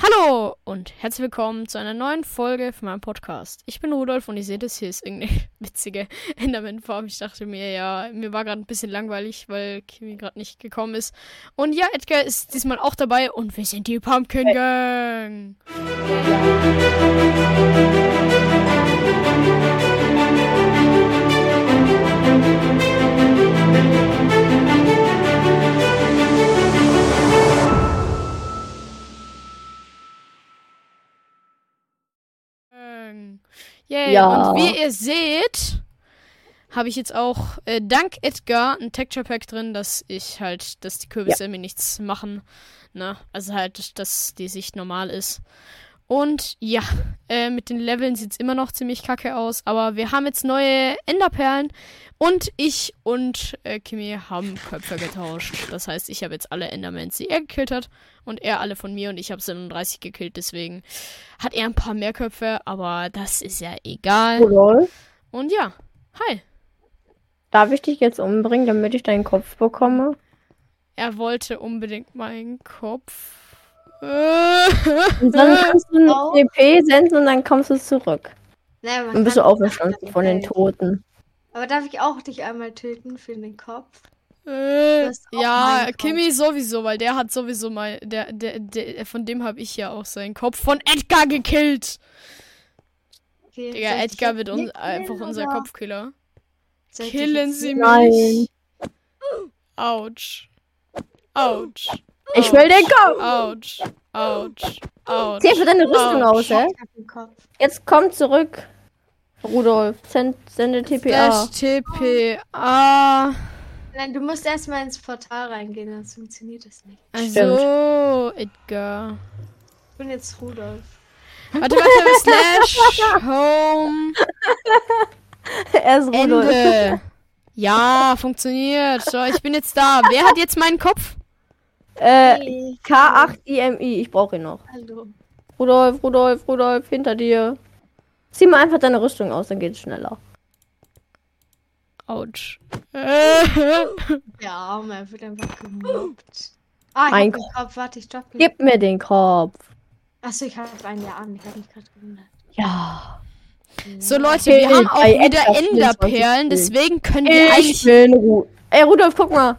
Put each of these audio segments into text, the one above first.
Hallo und herzlich willkommen zu einer neuen Folge von meinem Podcast. Ich bin Rudolf und ihr seht es, hier ist irgendeine witzige Enderman-Form. Ich dachte mir, ja, mir war gerade ein bisschen langweilig, weil Kimi gerade nicht gekommen ist. Und ja, Edgar ist diesmal auch dabei und wir sind die Pumpkin Gang. Yay. Ja. Und wie ihr seht, habe ich jetzt auch äh, dank Edgar ein Texture Pack drin, dass ich halt, dass die Kürbisse mir nichts machen. Ne? Also halt, dass die Sicht normal ist. Und ja, äh, mit den Leveln sieht es immer noch ziemlich kacke aus. Aber wir haben jetzt neue Enderperlen. Und ich und äh, Kimi haben Köpfe getauscht. Das heißt, ich habe jetzt alle Endermans, die er gekillt hat. Und er alle von mir. Und ich habe 37 gekillt. Deswegen hat er ein paar mehr Köpfe. Aber das ist ja egal. Rudolf, Und ja, hi. darf ich dich jetzt umbringen, damit ich deinen Kopf bekomme? Er wollte unbedingt meinen Kopf. Und dann kannst du eine Auch. TP senden und dann kommst du zurück. Naja, Dann bist du auferstanden von den Toten. Aber darf ich auch dich einmal töten für den Kopf? Äh, ja. Kimi sowieso, weil der hat sowieso mal, der, der, der, von dem habe ich ja auch seinen Kopf von Edgar gekillt. Okay, Digga, Edgar wird jetzt uns killen, einfach unser oder? Kopfkiller. Killen Sie mich. Autsch. Autsch. Ich will den Kopf! Autsch. Autsch. Autsch. Zieh für deine Rüstung aus, hä? Ich hab den Kopf. Jetzt komm zurück. Rudolf, send, sende TPA. Slash TPA. Nein, du musst erstmal ins Portal reingehen, sonst funktioniert das nicht. Also, Edgar. Ich bin jetzt Rudolf. Warte, warte, slash home er ist Rudolf. Ende. Ja, funktioniert. So, ich bin jetzt da. Wer hat jetzt meinen Kopf? Äh, Hey, K8IMI, ich brauche ihn noch. hallo. Rudolf, Rudolf, Rudolf, hinter dir. Zieh mal einfach deine Rüstung aus, dann geht's schneller. Autsch. Der Arme, er wird einfach gemobbt. Ah, ich Mein hab den Kopf. Warte, ich stopp. Gib mir den Kopf. Achso, ich hab einen ja an. Ich hab mich gerade gewundert. Ja. so, Leute, wir Okay, haben auch wieder Edgar 24 Enderperlen. Deswegen können wir Ich eigentlich. will Ru Ey, Rudolf, guck mal.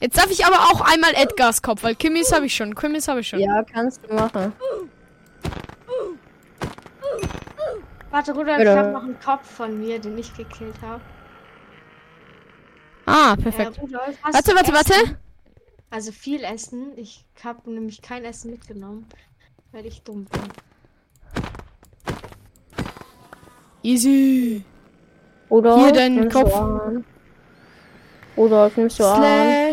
Jetzt darf ich aber auch einmal Edgars Kopf, weil Kimmys habe ich schon. Kimmys habe ich schon. Ja, kannst du machen. Warte, Rudolf, ich hab noch einen Kopf von mir, den ich gekillt habe. Ah, perfekt. Äh, Rudolf, Warte, warte, warte. Essen? Also viel Essen. Ich habe nämlich kein Essen mitgenommen, weil ich dumm bin. Easy. Rudolf, Hier deinen Kopf. Du an. Rudolf, nimmst du an.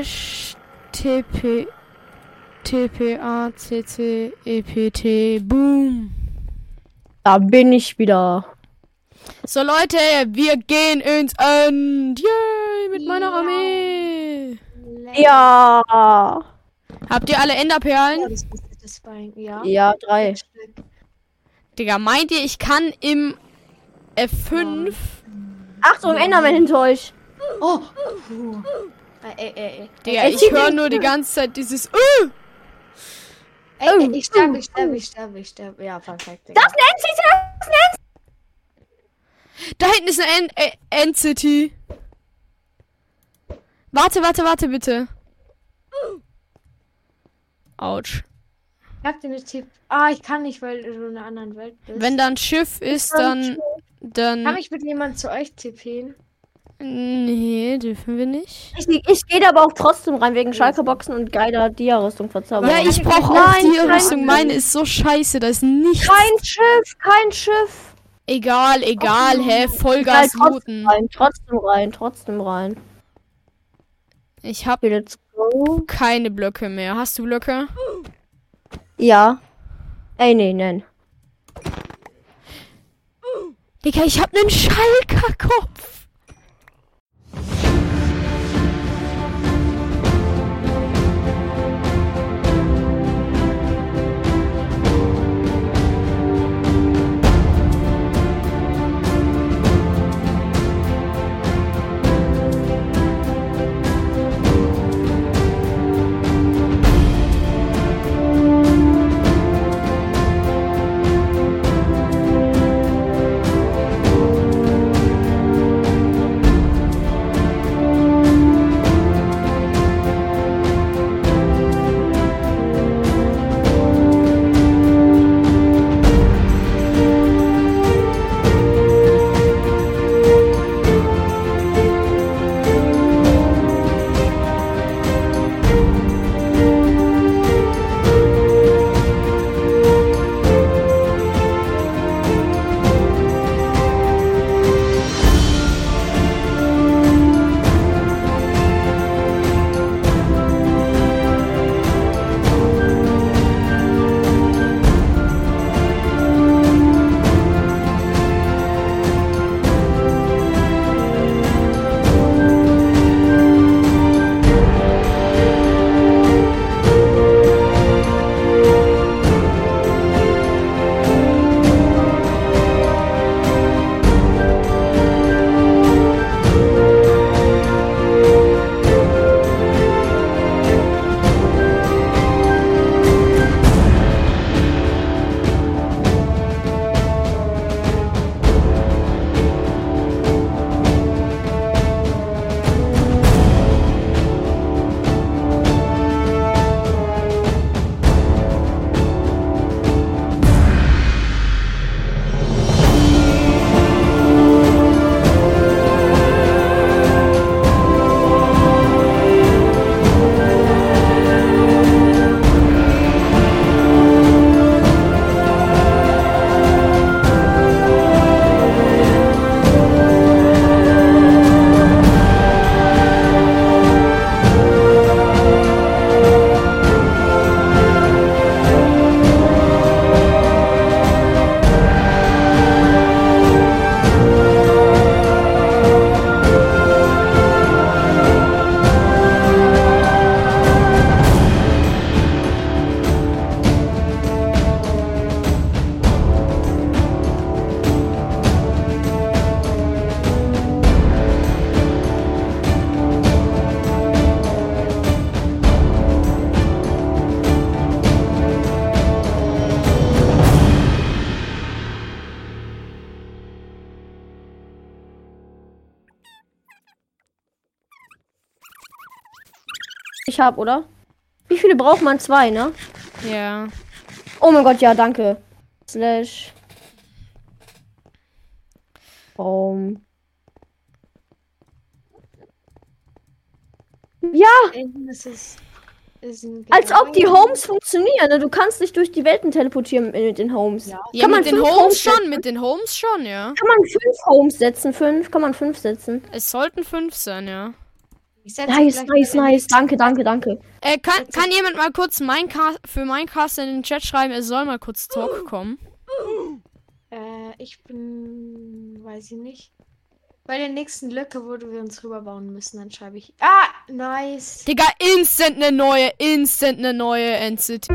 Slash TP TPA CC EPT Boom. Da bin ich wieder. So Leute, wir gehen ins End. Yay, mit meiner Ja. Armee. Ja. Habt ihr alle Ja, Enderperlen? das müsste das sein. Ja. Ja, drei. Digga, meint ihr, ich kann im F5 Achtung, Enderman hinter euch. Oh! Puh. Äh, äh, äh, äh. Digga, Ey, ich höre den- nur die ganze Zeit dieses uh! Ey, ey, Oh, ich sterbe, ich oh, sterbe, ich sterbe, ich sterbe. Ja, perfekt. Digga. Das nennt sich das nennt Da hinten ist eine End äh, End-City. Warte, warte, warte, bitte. Autsch. Ich hab dir eine Tipp. Ah, ich kann nicht, weil du in einer anderen Welt bist. Wenn da ein Schiff ist, dann. Kann Dann. ich mit jemand zu euch tippen? Nee, dürfen wir nicht. Ich, ich gehe da aber auch trotzdem rein wegen Schalke-Boxen und geiler Dia-Rüstung verzaubern. Ja, ich brauche auch Nein, die kein Rüstung. Schiff. Meine ist so scheiße, da ist nichts. Kein Schiff, kein Schiff. Egal, egal, hä? Vollgas Egal, trotzdem rein, trotzdem rein, trotzdem rein. Ich hab let's go. keine Blöcke mehr. Hast du Blöcke? Ja. Ey, nee, nein. Digga, ich hab nen Schalker-Kopf. Ich habe, oder? Wie viele braucht man? Zwei, ne? Ja. Oh mein Gott, ja, danke. Slash. Home. Ja, Das ist, ist ein als ob die. Homes funktionieren. Ne? Du kannst dich durch die Welten teleportieren mit den Homes. Ja. Ja, Kann man mit den Homes Homes schon, mit den Homes schon, ja. Kann man fünf Homes setzen? Fünf? Kann man fünf setzen? Es sollten fünf sein, ja. Nice, nice, nice. Danke, danke, danke. Äh, kann, kann jemand mal kurz Minecast, für Minecast in den Chat schreiben, es soll mal kurz Talk kommen? Äh, ich bin. Weiß ich nicht. Bei der nächsten Lücke, wo wir uns rüberbauen müssen, dann schreibe ich. Ah, nice. Digga, instant ne neue, instant ne neue Entity.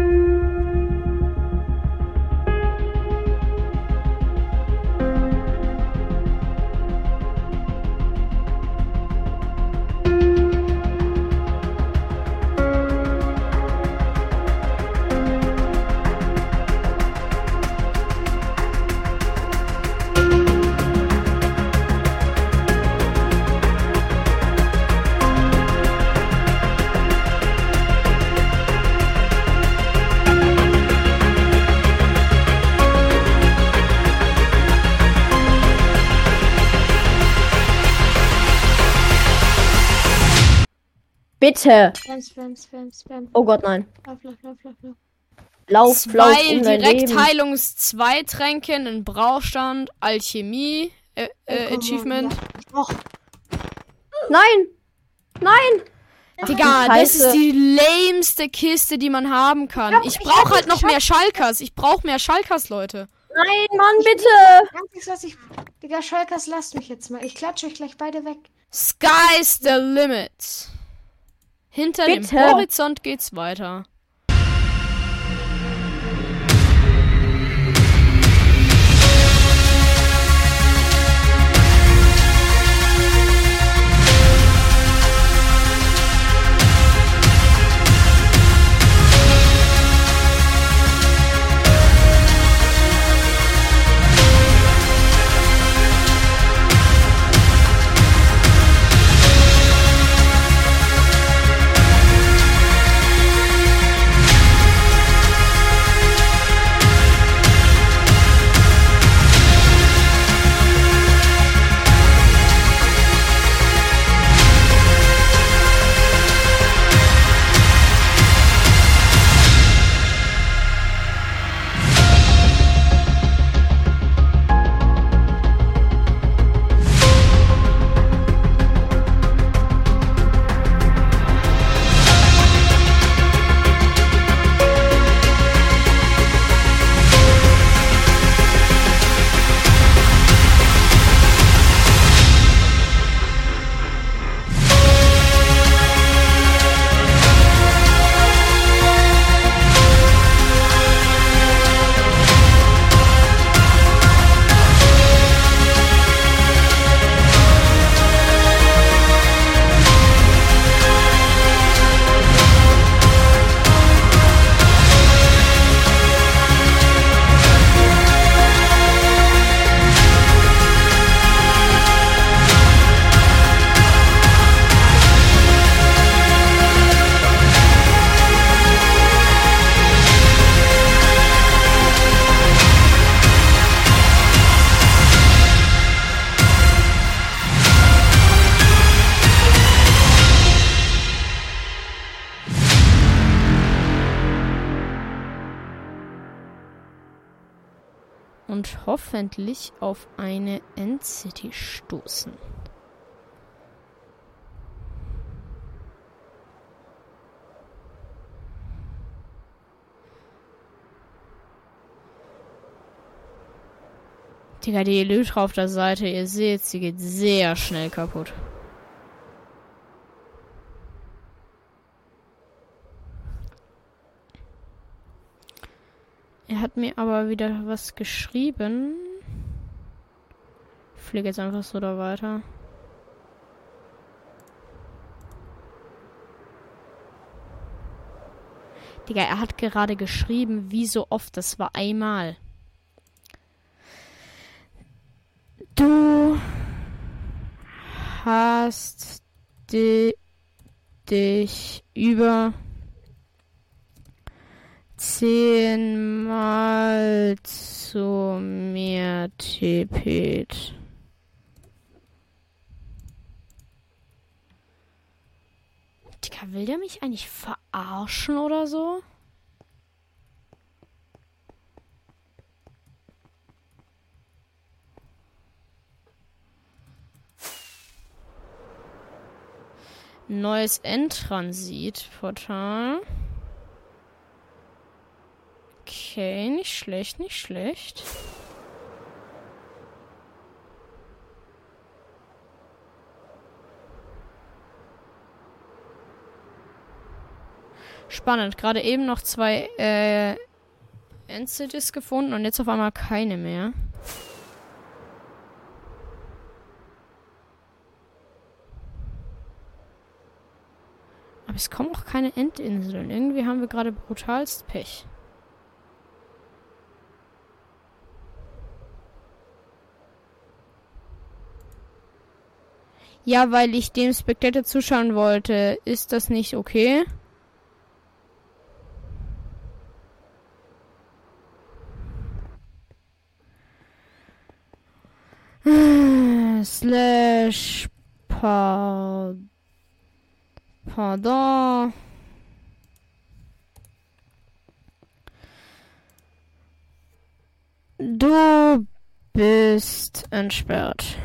Bitte. Spam, spam, spam, spam. Oh Gott, nein. Lauf, lauf, lauf, lauf, lauf. Lauf, lauf Zwei um dein Leben. Direktheilungs 2 Tränke, ein Brauchstand, Alchemie, äh, äh, komm, Achievement. Ja. Nein! Nein! Digga, du das ist die lameste Kiste, die man haben kann. Ich ich brauche halt noch mehr Schalkers. Ich brauche mehr Schalkers, Leute. Nein, Mann, bitte! was ich. Digga, Schalkers, lasst mich jetzt mal. Ich klatsche euch gleich beide weg. Sky's the limit. Hinter dem Bitte. Horizont geht's weiter. Und hoffentlich auf eine Endcity stoßen. Digga, die Elytra auf der Seite, ihr seht, sie geht sehr schnell kaputt. Er hat mir aber wieder was geschrieben. Ich fliege jetzt einfach so da weiter. Digga, er hat gerade geschrieben, wie so oft. Das war einmal. Du hast die dich über zehnmal zu mir tippet. Digga, will der mich eigentlich verarschen oder so? Neues Endtransit-Portal. Okay, nicht schlecht, nicht schlecht. Spannend. Gerade eben noch zwei äh, Endcities gefunden und jetzt auf einmal keine mehr. Aber es kommen auch keine Endinseln. Irgendwie haben wir gerade brutalst Pech. Ja, weil ich dem Spectator zuschauen wollte. Ist das nicht okay? Slash Pardon. Pardon. Du bist entsperrt.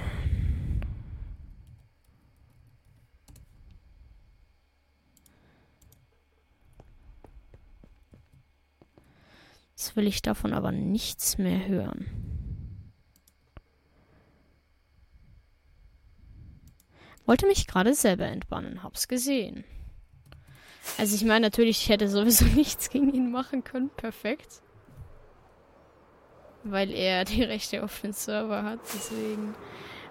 Jetzt will ich davon aber nichts mehr hören. Wollte mich gerade selber entbannen, hab's gesehen. Also ich meine natürlich, ich hätte sowieso nichts gegen ihn machen können, perfekt. Weil er die Rechte auf den Server hat, deswegen.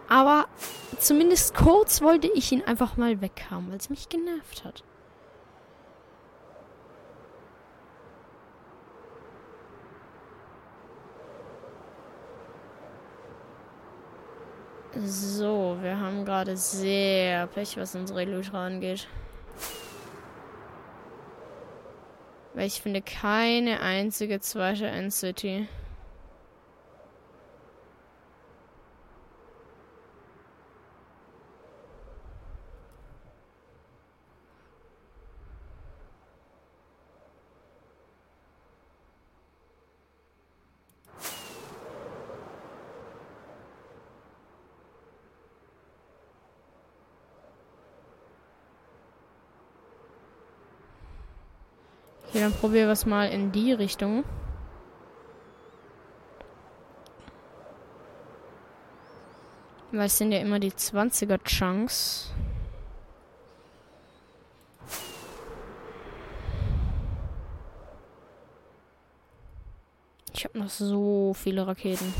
Aber zumindest kurz wollte ich ihn einfach mal weghaben, weil es mich genervt hat. So, wir haben gerade sehr Pech, was unsere Elytra angeht. Weil ich finde keine einzige zweite End-City. Okay, dann probieren wir es mal in die Richtung. Weil es sind ja immer die 20er Chunks. Ich habe noch so viele Raketen.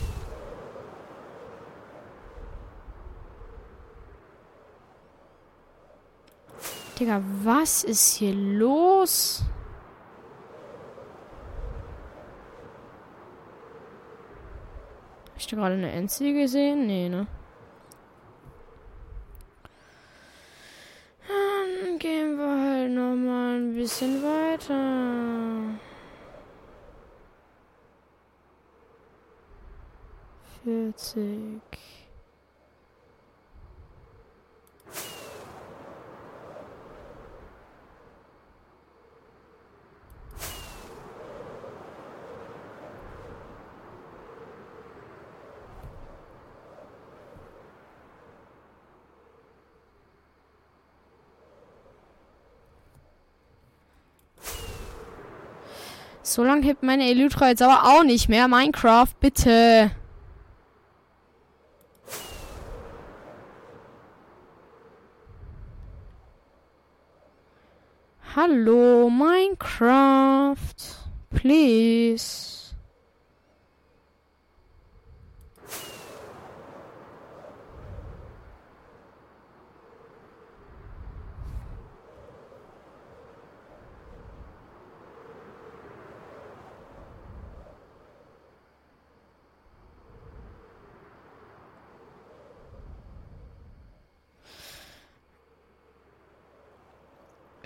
Digga, was ist hier los? Du gerade eine Endzie gesehen? Nee, ne? Dann gehen wir halt noch mal ein bisschen weiter. Vierzig. So lange hebt meine Elytra jetzt aber auch nicht mehr. Minecraft, bitte. Hallo, Minecraft. Please.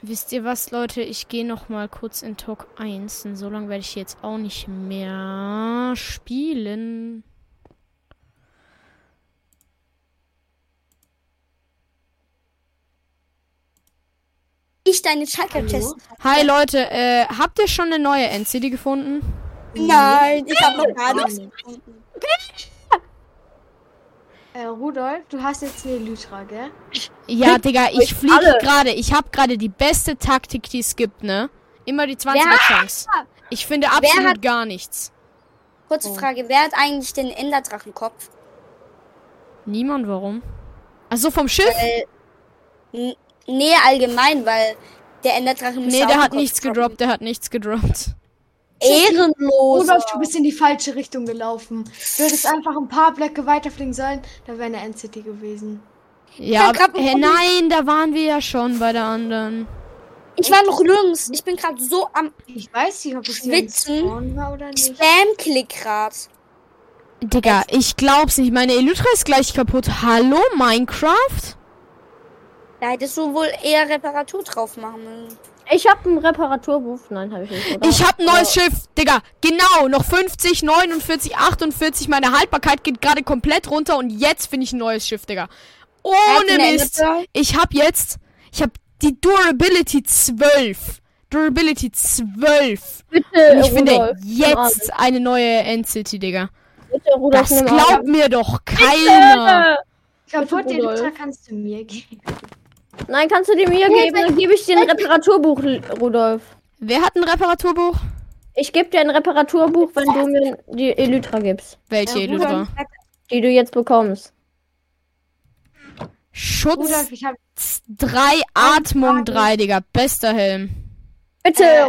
Wisst ihr was, Leute? Ich gehe noch mal kurz in Talk 1. Denn so lange werde ich jetzt auch nicht mehr spielen. Ich deine Schalker Hallo? Hi Leute, äh, habt ihr schon eine neue NCD gefunden? Nein, ich habe noch gar nichts nicht. gefunden. Äh, Rudolf, du hast jetzt eine Elytra, gell? Ja, Digga, ich fliege gerade. Ich habe gerade die beste Taktik, die es gibt, ne? Immer die 20er Wer- Chance. Ich finde absolut hat- gar nichts. Kurze Frage, wer hat eigentlich den Enderdrachenkopf? Niemand, warum? Also vom Schiff? N nee, allgemein, weil der Enderdrache müsste Nee, der hat nichts gedroppt, der hat nichts gedroppt. Ehrenlos. Rudolf, du bist in die falsche Richtung gelaufen. Du hättest einfach ein paar Blöcke weiterfliegen sollen, da wäre eine NCT gewesen. Ja, aber, bekommen- nein, da waren wir ja schon bei der anderen. Ich war noch links. Ich bin gerade so am Ich weiß nicht, ob ein Schwitzen. War oder nicht. Spam-Klick grad. Digga, ich glaub's nicht. Meine Elytra ist gleich kaputt. Hallo, Minecraft? Da hättest du wohl eher Reparatur drauf machen müssen. Ich habe ein Reparaturbuch. Nein, habe ich nicht. Oder? Ich hab ein neues Schiff. Digga, genau. Noch 50, 49, 48. Meine Haltbarkeit geht gerade komplett runter und jetzt finde ich ein neues Schiff, Digga. Ohne Mist. Ich hab jetzt, ich hab die Durability 12. Durability 12. Bitte, Und ich finde Rudolf, nimm jetzt eine neue Endcity, Digga. Bitte, Rudolf, Das glaubt mir doch keiner. Kaputt, die Rudolf. Elytra kannst du mir geben. Nein, kannst du die mir geben? Dann gebe ich dir ein Reparaturbuch, Rudolf. Wer hat ein Reparaturbuch? Ich gebe dir ein Reparaturbuch, wenn du mir die Elytra gibst, Welche Äh, Elytra? Die du jetzt bekommst. Schutz Rudolf, ich habe 3, Atmung 3, Digga. Bester Helm. Bitte.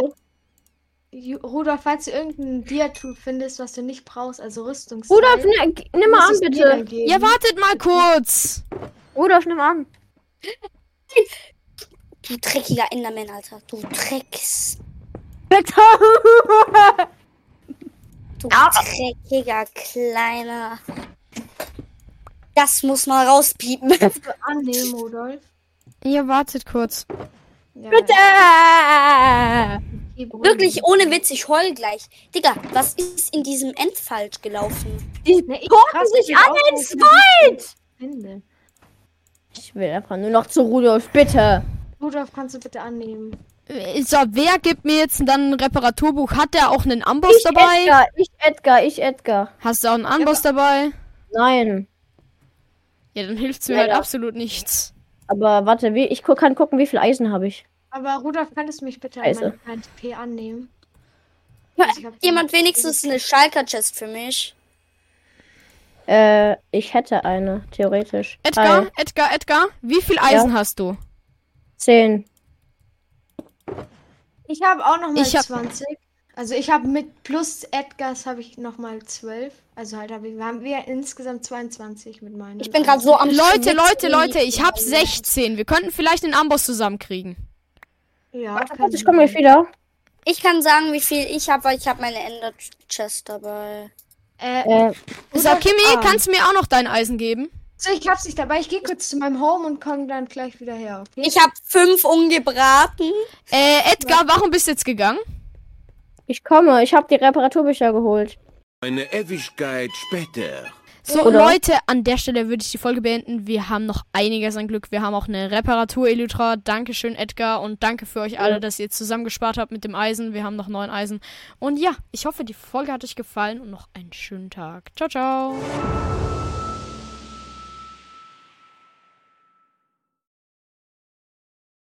Ju- Rudolf, falls du irgendein Diatut findest, was du nicht brauchst, also Rüstungs. Rudolf, ne, nimm mal an, bitte. Ja, wartet mal kurz. Rudolf, nimm an. Du dreckiger Enderman, Alter. Du Drecks. Bitte. Du dreckiger kleiner. Das muss mal rauspiepen. Annehmen, Rudolf. Ja, wartet kurz. Ja, Bitte. Wirklich, ohne Witz, ich heul gleich. Digga, was ist in diesem End falsch gelaufen? Die Ne, ich gucken sich an auf, in wenn ich will einfach nur noch zu Rudolf, bitte. Rudolf, kannst du bitte annehmen? Äh, So, wer gibt mir jetzt dann ein Reparaturbuch? Hat der auch einen Amboss Ich dabei? Edgar, ich Edgar, ich Edgar. Hast du auch einen Amboss dabei? Nein. Ja, dann hilft's mir Leider. halt absolut nichts. Aber warte, wie, ich gu- kann gucken, wie viel Eisen habe ich. Aber Rudolf, könntest du mich bitte an Scheiße. meine KNP annehmen? Ja, Also ich hab jemand wenigstens eine Schalker-Chest für mich? Äh, ich hätte eine, theoretisch. Edgar, Hi. Edgar, Edgar, wie viel Eisen hast du? Zehn. Ich habe auch noch mal Ich hab- 20. Also ich habe mit plus Edgars habe ich noch mal 12. Also halt habe ich, wir haben wir insgesamt 22 mit meinen. Ich bin gerade so am Leute. Leute, Leute, ich hab 16. Wir könnten vielleicht den Amboss zusammenkriegen. Ja, Warte kann kurz, ich komme gleich wieder. Ich kann sagen, wie viel ich habe, weil ich habe meine Ender-Chest dabei. Äh, Äh, So, Rudolf, Kimi, ah. kannst du mir auch noch dein Eisen geben? so, ich hab's nicht dabei. Ich gehe kurz zu meinem Home und komme dann gleich wieder her, okay? Ich habe fünf ungebraten. Äh, Edgar, warum bist du jetzt gegangen? ich komme, ich habe die Reparaturbücher geholt. Eine Ewigkeit später. So, Oder? Leute, an der Stelle würde ich die Folge beenden. Wir haben noch einiges an Glück. Wir haben auch eine Reparatur-Elytra. Dankeschön, Edgar. Und danke für euch alle, dass ihr zusammengespart habt mit dem Eisen. Wir haben noch neun Eisen. Und ja, ich hoffe, die Folge hat euch gefallen und noch einen schönen Tag. Ciao, ciao.